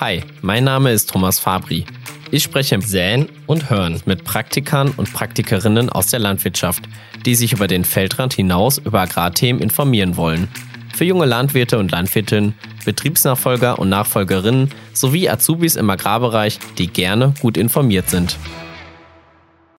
Hi, mein Name ist Thomas Fabri. Ich spreche im Säen und Hören mit Praktikern und Praktikerinnen aus der Landwirtschaft, die sich über den Feldrand hinaus über Agrarthemen informieren wollen. Für junge Landwirte und Landwirtinnen, Betriebsnachfolger und Nachfolgerinnen sowie Azubis im Agrarbereich, die gerne gut informiert sind.